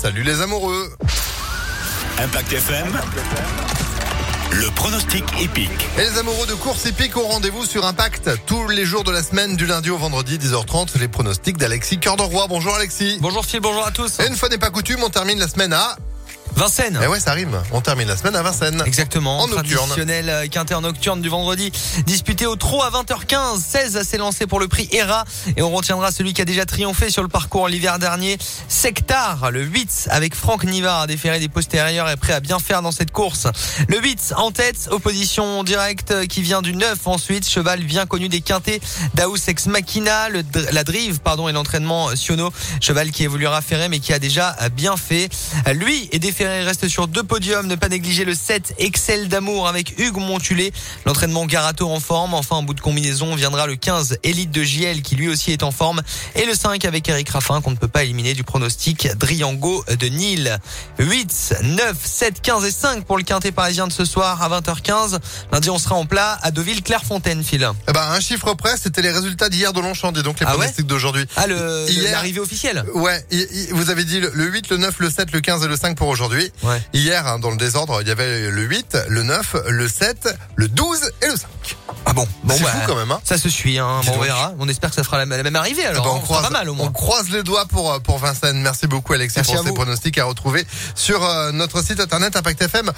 Salut les amoureux. Impact FM. Le pronostic épique. Et les amoureux de course épique ont rendez-vous sur Impact tous les jours de la semaine, du lundi au vendredi, 10h30. Les pronostics d'Alexis Cœur de Roi. Bonjour Alexis. Bonjour Phil, bonjour à tous. Et une fois n'est pas coutume, on termine la semaine à. Vincennes. Eh ouais, ça rime. On termine la semaine à Vincennes. Exactement. En nocturne. Traditionnel euh, quintet en nocturne du vendredi. Disputé au trot à 20h15. 16 s'est lancé pour le prix ERA. Et on retiendra celui qui a déjà triomphé sur le parcours l'hiver dernier. Sectar, le 8 avec Franck Nivard, déféré des postérieurs est prêt à bien faire dans cette course. Le 8 en tête, opposition directe qui vient du 9 ensuite. Cheval bien connu des quintets. Daous Ex Machina, le, la drive, pardon, et l'entraînement Siono. Cheval qui évoluera ferré mais qui a déjà bien fait. Lui est déféré il reste sur deux podiums. Ne pas négliger le 7 Excel d'amour avec Hugues Montulé. L'entraînement Garato en forme. Enfin, en bout de combinaison, viendra le 15 Élite de JL qui lui aussi est en forme. Et le 5 avec Eric Raffin qu'on ne peut pas éliminer du pronostic Driango de Nîmes. 8, 9, 7, 15 et 5 pour le quintet parisien de ce soir à 20h15. Lundi, on sera en plat à Deauville, Clairefontaine, Phil. Eh ben, un chiffre près, c'était les résultats d'hier de Longchamp et donc les Ah ouais pronostics d'aujourd'hui. Ah, l'arrivée officielle. Ouais, vous avez dit le- le 8, le 9, le 7, le 15 et le 5 pour aujourd'hui. Ouais. Hier, hein, dans le désordre, il y avait le 8, le 9, le 7, le 12 et le 5. Ah bon, bon C'est bah, fou quand même, hein Ça se suit, hein. Bon, on verra. On espère que ça fera la, même arrivée alors. Ah bah, on, sera croise, pas mal au on moins. croise les doigts pour, euh, pour Vincennes. Merci beaucoup Alexis Merci pour ces pronostics à retrouver sur euh, notre site internet Impact FM.